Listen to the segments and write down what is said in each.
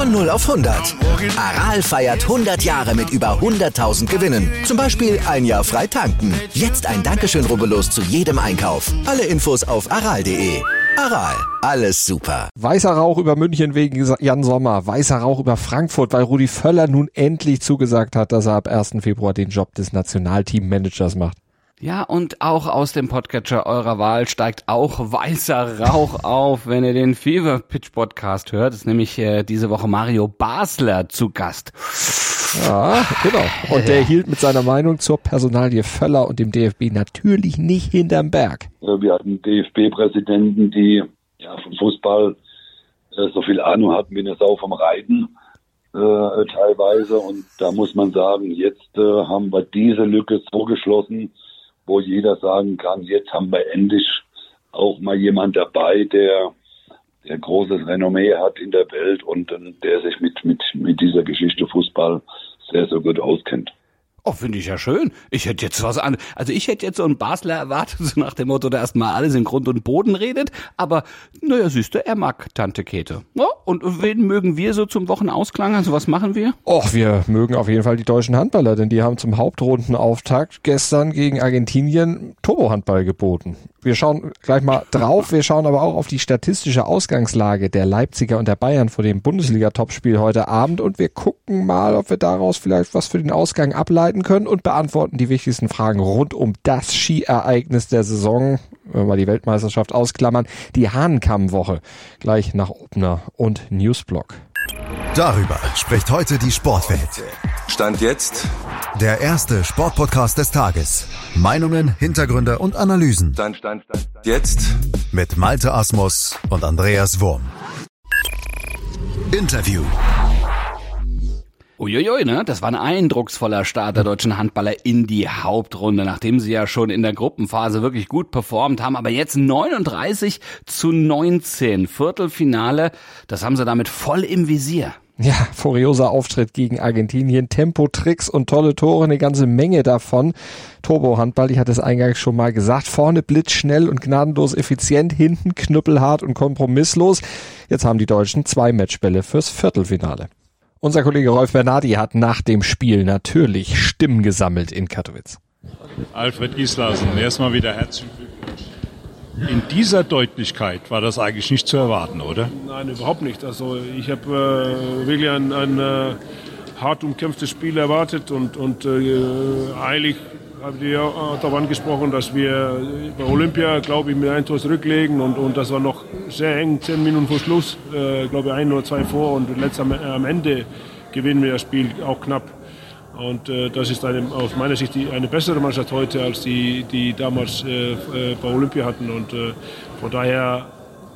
Von 0 auf 100. Aral feiert 100 Jahre mit über 100.000 Gewinnen. Zum Beispiel ein Jahr frei tanken. Jetzt ein Dankeschön, rubbellos zu jedem Einkauf. Alle Infos auf aral.de. Aral, alles super. Weißer Rauch über München wegen Jan Sommer. Weißer Rauch über Frankfurt, weil Rudi Völler nun endlich zugesagt hat, dass er ab 1. Februar den Job des Nationalteammanagers macht. Ja, und auch aus dem Podcatcher eurer Wahl steigt auch weißer Rauch auf, wenn ihr den Fever Pitch Podcast hört. ist nämlich äh, diese Woche Mario Basler zu Gast. Ja, genau. Und der hielt mit seiner Meinung zur Personalie Völler und dem DFB natürlich nicht hinterm Berg. Wir hatten DFB-Präsidenten, die ja, vom Fußball äh, so viel Ahnung hatten wie eine Sau vom Reiten äh, teilweise. Und da muss man sagen, jetzt äh, haben wir diese Lücke so geschlossen, wo jeder sagen kann, jetzt haben wir endlich auch mal jemand dabei, der, der großes Renommee hat in der Welt und der sich mit, mit, mit dieser Geschichte Fußball sehr, sehr gut auskennt. Oh, finde ich ja schön. Ich hätte jetzt was an. Also ich hätte jetzt so einen Basler erwartet, so nach dem Motto, der erstmal alles in Grund und Boden redet. Aber naja, siehst du, er mag Tante Käthe. Ja, und wen mögen wir so zum Wochenausklang? Also was machen wir? Och, wir mögen auf jeden Fall die deutschen Handballer, denn die haben zum Hauptrundenauftakt gestern gegen Argentinien Turbo-Handball geboten. Wir schauen gleich mal drauf. Wir schauen aber auch auf die statistische Ausgangslage der Leipziger und der Bayern vor dem Bundesliga-Topspiel heute Abend und wir gucken mal, ob wir daraus vielleicht was für den Ausgang ableiten können und beantworten die wichtigsten Fragen rund um das Skiereignis der Saison, wenn wir die Weltmeisterschaft ausklammern, die Hahnkammwoche. Gleich nach Obner und Newsblock. Darüber spricht heute die Sportwelt. Stand jetzt Der erste Sportpodcast des Tages. Meinungen, Hintergründe und Analysen Stand, Stand, Stand, Stand. Jetzt mit Malte Asmus und Andreas Wurm. Interview. Uiuiui, ne? Das war ein eindrucksvoller Start der deutschen Handballer in die Hauptrunde, nachdem sie ja schon in der Gruppenphase wirklich gut performt haben. Aber jetzt 39 zu 19 Viertelfinale, das haben sie damit voll im Visier. Ja, furioser Auftritt gegen Argentinien, Tempo, Tricks und tolle Tore, eine ganze Menge davon. Turbo-Handball, ich hatte es eingangs schon mal gesagt, vorne blitzschnell und gnadenlos effizient, hinten knüppelhart und kompromisslos. Jetzt haben die Deutschen zwei Matchbälle fürs Viertelfinale. Unser Kollege Rolf Bernardi hat nach dem Spiel natürlich Stimmen gesammelt in Katowice. Alfred Gislasen, erstmal wieder herzlichen Glückwunsch. In dieser Deutlichkeit war das eigentlich nicht zu erwarten, oder? Nein, überhaupt nicht. Also ich habe äh, wirklich ein, ein äh, hart umkämpftes Spiel erwartet und, und äh, eigentlich habt ihr ja darauf angesprochen, dass wir bei Olympia, glaube ich, mit ein Tor zurücklegen und, und das war noch sehr eng, zehn Minuten vor Schluss, äh, glaube ich, ein oder zwei vor und letzt am, am Ende gewinnen wir das Spiel auch knapp. Und äh, das ist eine, aus meiner Sicht die, eine bessere Mannschaft heute, als die, die damals äh, äh bei Olympia hatten. Und äh, von daher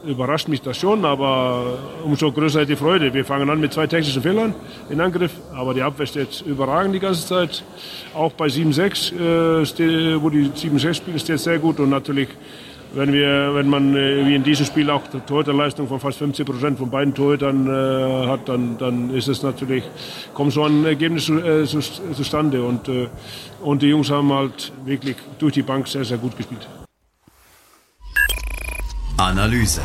überrascht mich das schon, aber umso größer die Freude. Wir fangen an mit zwei technischen Fehlern in Angriff, aber die Abwehr steht überragend die ganze Zeit. Auch bei 7-6, äh, wo die 7-6 spielen, steht sehr gut und natürlich wenn wir, wenn man äh, wie in diesem Spiel auch die Torhüterleistung von fast 50 Prozent von beiden Torhütern äh, hat, dann, dann ist es natürlich, kommt so ein Ergebnis zu, äh, zu, zustande und, äh, und die Jungs haben halt wirklich durch die Bank sehr, sehr gut gespielt. Analyse.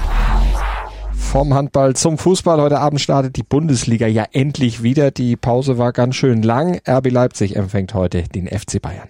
Vom Handball zum Fußball. Heute Abend startet die Bundesliga ja endlich wieder. Die Pause war ganz schön lang. RB Leipzig empfängt heute den FC Bayern.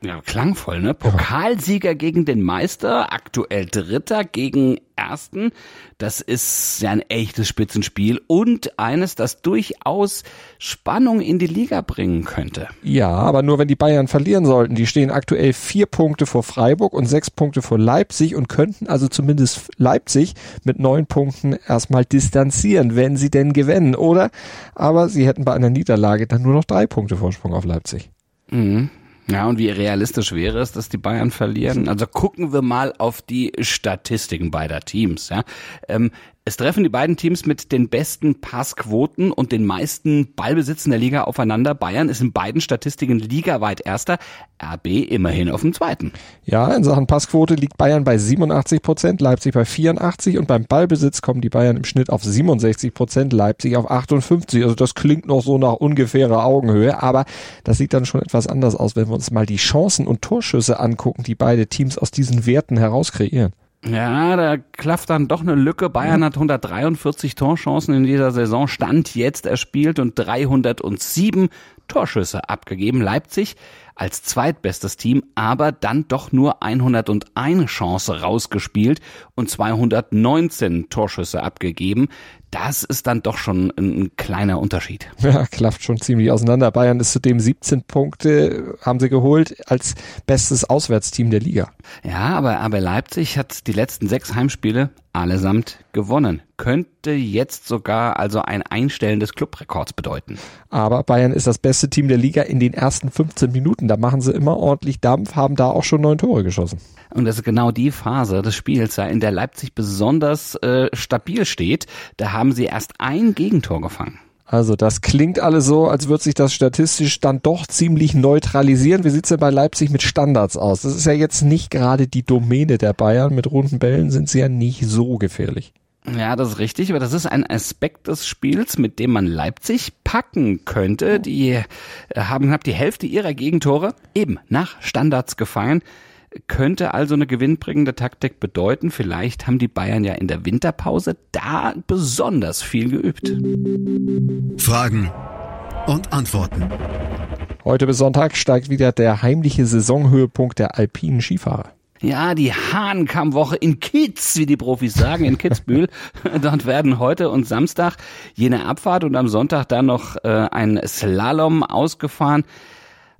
Ja, klangvoll, ne? Pokalsieger gegen den Meister, aktuell Dritter gegen Ersten. Das ist ja ein echtes Spitzenspiel und eines, das durchaus Spannung in die Liga bringen könnte. Ja, aber nur wenn die Bayern verlieren sollten. Die stehen aktuell vier Punkte vor Freiburg und sechs Punkte vor Leipzig und könnten also zumindest Leipzig mit neun Punkten erstmal distanzieren, wenn sie denn gewinnen, oder? Aber sie hätten bei einer Niederlage dann nur noch drei Punkte Vorsprung auf Leipzig. Mhm. Ja, und wie realistisch wäre es, dass die Bayern verlieren? Also gucken wir mal auf die Statistiken beider Teams. Ja. Ähm, Es treffen die beiden Teams mit den besten Passquoten und den meisten Ballbesitzen der Liga aufeinander. Bayern ist in beiden Statistiken ligaweit erster, RB immerhin auf dem zweiten. Ja, in Sachen Passquote liegt Bayern bei 87 Prozent, Leipzig bei 84 und beim Ballbesitz kommen die Bayern im Schnitt auf 67 Prozent, Leipzig auf 58. Also das klingt noch so nach ungefährer Augenhöhe, aber das sieht dann schon etwas anders aus, wenn wir uns mal die Chancen und Torschüsse angucken, die beide Teams aus diesen Werten heraus kreieren. Ja, da klafft dann doch eine Lücke. Bayern hat 143 Torchancen in dieser Saison, Stand jetzt erspielt und 307 Torschüsse abgegeben. Leipzig als zweitbestes Team, aber dann doch nur 101 Chance rausgespielt und 219 Torschüsse abgegeben. Das ist dann doch schon ein kleiner Unterschied. Ja, klafft schon ziemlich auseinander. Bayern ist zudem 17 Punkte, haben sie geholt, als bestes Auswärtsteam der Liga. Ja, aber, aber Leipzig hat die letzten sechs Heimspiele allesamt gewonnen. Könnte jetzt sogar also ein Einstellen des Clubrekords bedeuten. Aber Bayern ist das beste Team der Liga in den ersten 15 Minuten. Da machen sie immer ordentlich Dampf, haben da auch schon neun Tore geschossen. Und das ist genau die Phase des Spiels, in der Leipzig besonders äh, stabil steht. Da haben sie erst ein Gegentor gefangen. Also das klingt alles so, als würde sich das statistisch dann doch ziemlich neutralisieren. Wie sieht's denn bei Leipzig mit Standards aus? Das ist ja jetzt nicht gerade die Domäne der Bayern. Mit runden Bällen sind sie ja nicht so gefährlich. Ja, das ist richtig, aber das ist ein Aspekt des Spiels, mit dem man Leipzig packen könnte. Die äh, haben knapp die Hälfte ihrer Gegentore eben nach Standards gefallen könnte also eine gewinnbringende Taktik bedeuten. Vielleicht haben die Bayern ja in der Winterpause da besonders viel geübt. Fragen und Antworten. Heute bis Sonntag steigt wieder der heimliche Saisonhöhepunkt der alpinen Skifahrer. Ja, die Hahnkammwoche in Kitz, wie die Profis sagen, in Kitzbühel. Dort werden heute und Samstag jene Abfahrt und am Sonntag dann noch äh, ein Slalom ausgefahren.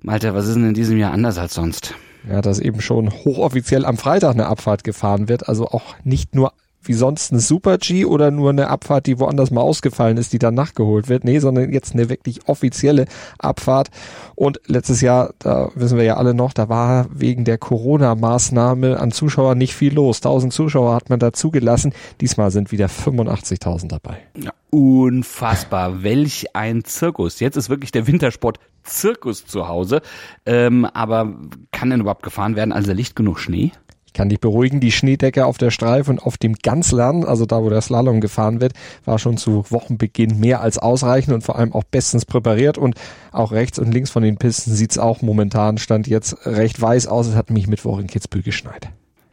Malte, was ist denn in diesem Jahr anders als sonst? Ja, dass eben schon hochoffiziell am Freitag eine Abfahrt gefahren wird, also auch nicht nur wie sonst ein Super-G oder nur eine Abfahrt, die woanders mal ausgefallen ist, die dann nachgeholt wird. Nee, sondern jetzt eine wirklich offizielle Abfahrt. Und letztes Jahr, da wissen wir ja alle noch, da war wegen der Corona-Maßnahme an Zuschauern nicht viel los. 1000 Zuschauer hat man da zugelassen. Diesmal sind wieder 85.000 dabei. Ja, unfassbar. Welch ein Zirkus. Jetzt ist wirklich der Wintersport Zirkus zu Hause. Ähm, aber kann denn überhaupt gefahren werden? Also liegt genug Schnee? Ich kann dich beruhigen, die Schneedecke auf der Streif und auf dem Ganzlern, also da, wo der Slalom gefahren wird, war schon zu Wochenbeginn mehr als ausreichend und vor allem auch bestens präpariert und auch rechts und links von den Pisten sieht's auch momentan, stand jetzt recht weiß aus. Es hat mich Mittwoch in Kitzbühel geschneit.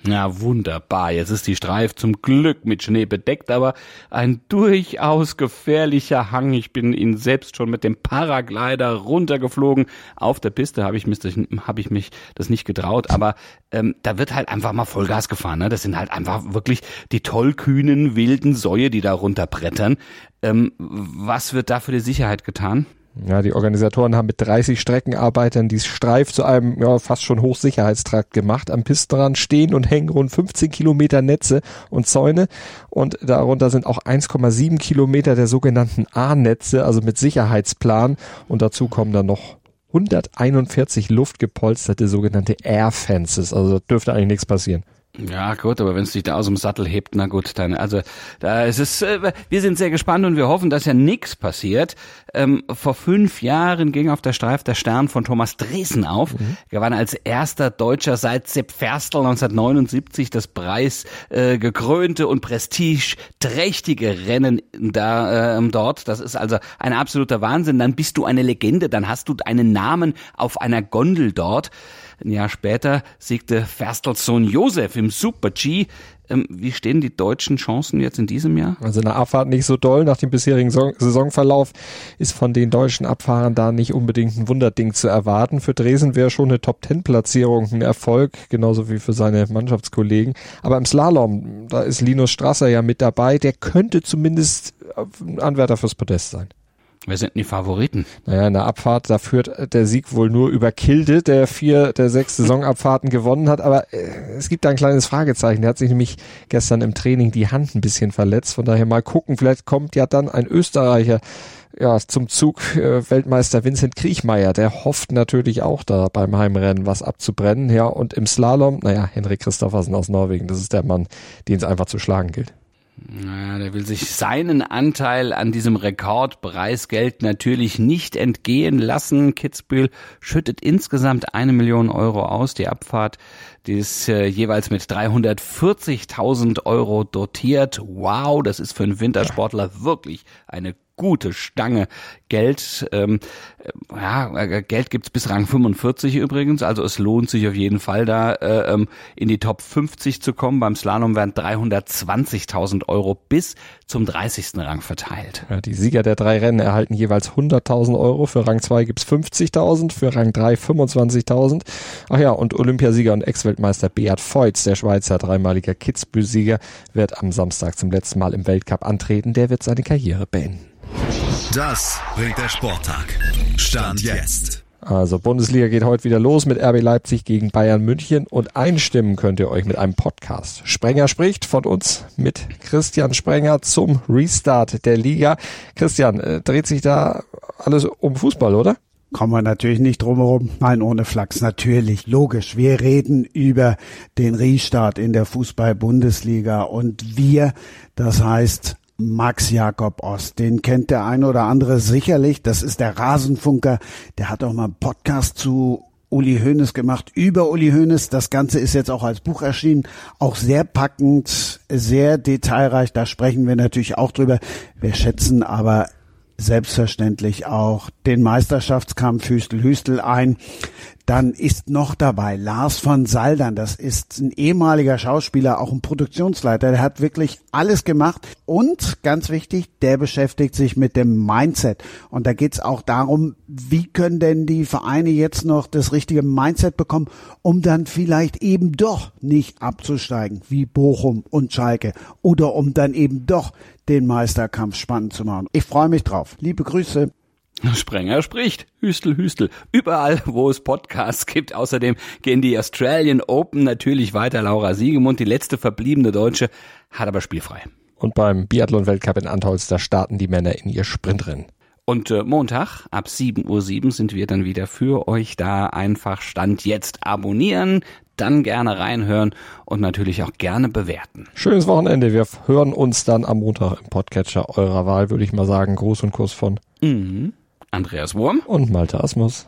Ja, wunderbar. Jetzt ist die Streif zum Glück mit Schnee bedeckt, aber ein durchaus gefährlicher Hang. Ich bin ihn selbst schon mit dem Paraglider runtergeflogen. Auf der Piste habe ich, mich, hab ich mich das nicht getraut, aber ähm, da wird halt einfach mal Vollgas gefahren. Ne? Das sind halt einfach wirklich die tollkühnen, wilden Säue, die da runterbrettern. Ähm, was wird da für die Sicherheit getan? Ja, die Organisatoren haben mit 30 Streckenarbeitern die Streif zu einem ja, fast schon Hochsicherheitstrakt gemacht. Am Pistenrand stehen und hängen rund 15 Kilometer Netze und Zäune und darunter sind auch 1,7 Kilometer der sogenannten A-Netze, also mit Sicherheitsplan und dazu kommen dann noch 141 luftgepolsterte sogenannte Air Fences. Also dürfte eigentlich nichts passieren. Ja, gut, aber wenn es dich da aus dem Sattel hebt, na gut, dann, also, da ist es, äh, wir sind sehr gespannt und wir hoffen, dass ja nichts passiert. Ähm, vor fünf Jahren ging auf der Streif der Stern von Thomas Dresen auf. Mhm. gewann als erster Deutscher seit Sepp Ferstl 1979 das Preis äh, gekrönte und prestigeträchtige Rennen da ähm, dort. Das ist also ein absoluter Wahnsinn. Dann bist du eine Legende, dann hast du einen Namen auf einer Gondel dort. Ein Jahr später siegte Ferstels Sohn Josef im Super-G. Ähm, wie stehen die deutschen Chancen jetzt in diesem Jahr? Also eine Abfahrt nicht so doll. Nach dem bisherigen Saisonverlauf ist von den deutschen Abfahrern da nicht unbedingt ein Wunderding zu erwarten. Für Dresden wäre schon eine Top-10-Platzierung ein Erfolg, genauso wie für seine Mannschaftskollegen. Aber im Slalom, da ist Linus Strasser ja mit dabei. Der könnte zumindest Anwärter fürs Podest sein. Wer sind denn die Favoriten? Naja, in der Abfahrt, da führt der Sieg wohl nur über Kilde, der vier der sechs Saisonabfahrten gewonnen hat. Aber äh, es gibt da ein kleines Fragezeichen. Der hat sich nämlich gestern im Training die Hand ein bisschen verletzt. Von daher mal gucken. Vielleicht kommt ja dann ein Österreicher ja, zum Zug äh, Weltmeister Vincent Kriechmeier, der hofft natürlich auch da beim Heimrennen was abzubrennen. Ja, und im Slalom, naja, Henrik Christoffersen aus Norwegen, das ist der Mann, den es einfach zu schlagen gilt. Ja, der will sich seinen Anteil an diesem Rekordpreisgeld natürlich nicht entgehen lassen. Kitzbühel schüttet insgesamt eine Million Euro aus. Die Abfahrt, die ist äh, jeweils mit 340.000 Euro dotiert. Wow, das ist für einen Wintersportler wirklich eine gute Stange Geld. Ähm, äh, ja, äh, Geld gibt's bis Rang 45 übrigens, also es lohnt sich auf jeden Fall da äh, ähm, in die Top 50 zu kommen. Beim Slalom werden 320.000 Euro bis zum 30. Rang verteilt. Ja, die Sieger der drei Rennen erhalten jeweils 100.000 Euro. Für Rang 2 gibt's 50.000, für Rang 3 25.000. Ach ja, und Olympiasieger und Ex-Weltmeister Beat Feutz, der Schweizer dreimaliger Kitzbühel-Sieger, wird am Samstag zum letzten Mal im Weltcup antreten. Der wird seine Karriere beenden. Das bringt der Sporttag. Stand jetzt. Also Bundesliga geht heute wieder los mit RB Leipzig gegen Bayern München und einstimmen könnt ihr euch mit einem Podcast. Sprenger spricht von uns mit Christian Sprenger zum Restart der Liga. Christian, äh, dreht sich da alles um Fußball, oder? kommen wir natürlich nicht drumherum. Nein, ohne Flachs, natürlich, logisch. Wir reden über den Restart in der Fußball-Bundesliga und wir, das heißt Max Jakob Ost. Den kennt der eine oder andere sicherlich. Das ist der Rasenfunker. Der hat auch mal einen Podcast zu Uli Hoeneß gemacht über Uli Hoeneß. Das Ganze ist jetzt auch als Buch erschienen. Auch sehr packend, sehr detailreich. Da sprechen wir natürlich auch drüber. Wir schätzen aber selbstverständlich auch den Meisterschaftskampf Hüstel-Hüstel ein. Dann ist noch dabei Lars von Saldern. Das ist ein ehemaliger Schauspieler, auch ein Produktionsleiter. Der hat wirklich alles gemacht. Und ganz wichtig, der beschäftigt sich mit dem Mindset. Und da geht's auch darum, wie können denn die Vereine jetzt noch das richtige Mindset bekommen, um dann vielleicht eben doch nicht abzusteigen, wie Bochum und Schalke. Oder um dann eben doch den Meisterkampf spannend zu machen. Ich freue mich drauf. Liebe Grüße. Sprenger spricht. Hüstel, Hüstel. Überall, wo es Podcasts gibt. Außerdem gehen die Australian Open natürlich weiter. Laura Siegemund, die letzte verbliebene Deutsche, hat aber spielfrei. Und beim Biathlon-Weltcup in Antholz, starten die Männer in ihr Sprintrennen. Und äh, Montag ab 7.07 Uhr sind wir dann wieder für euch da. Einfach Stand jetzt abonnieren, dann gerne reinhören und natürlich auch gerne bewerten. Schönes Wochenende. Wir hören uns dann am Montag im Podcatcher eurer Wahl, würde ich mal sagen. Gruß und Kuss von mhm. Andreas Wurm und Malte Asmus.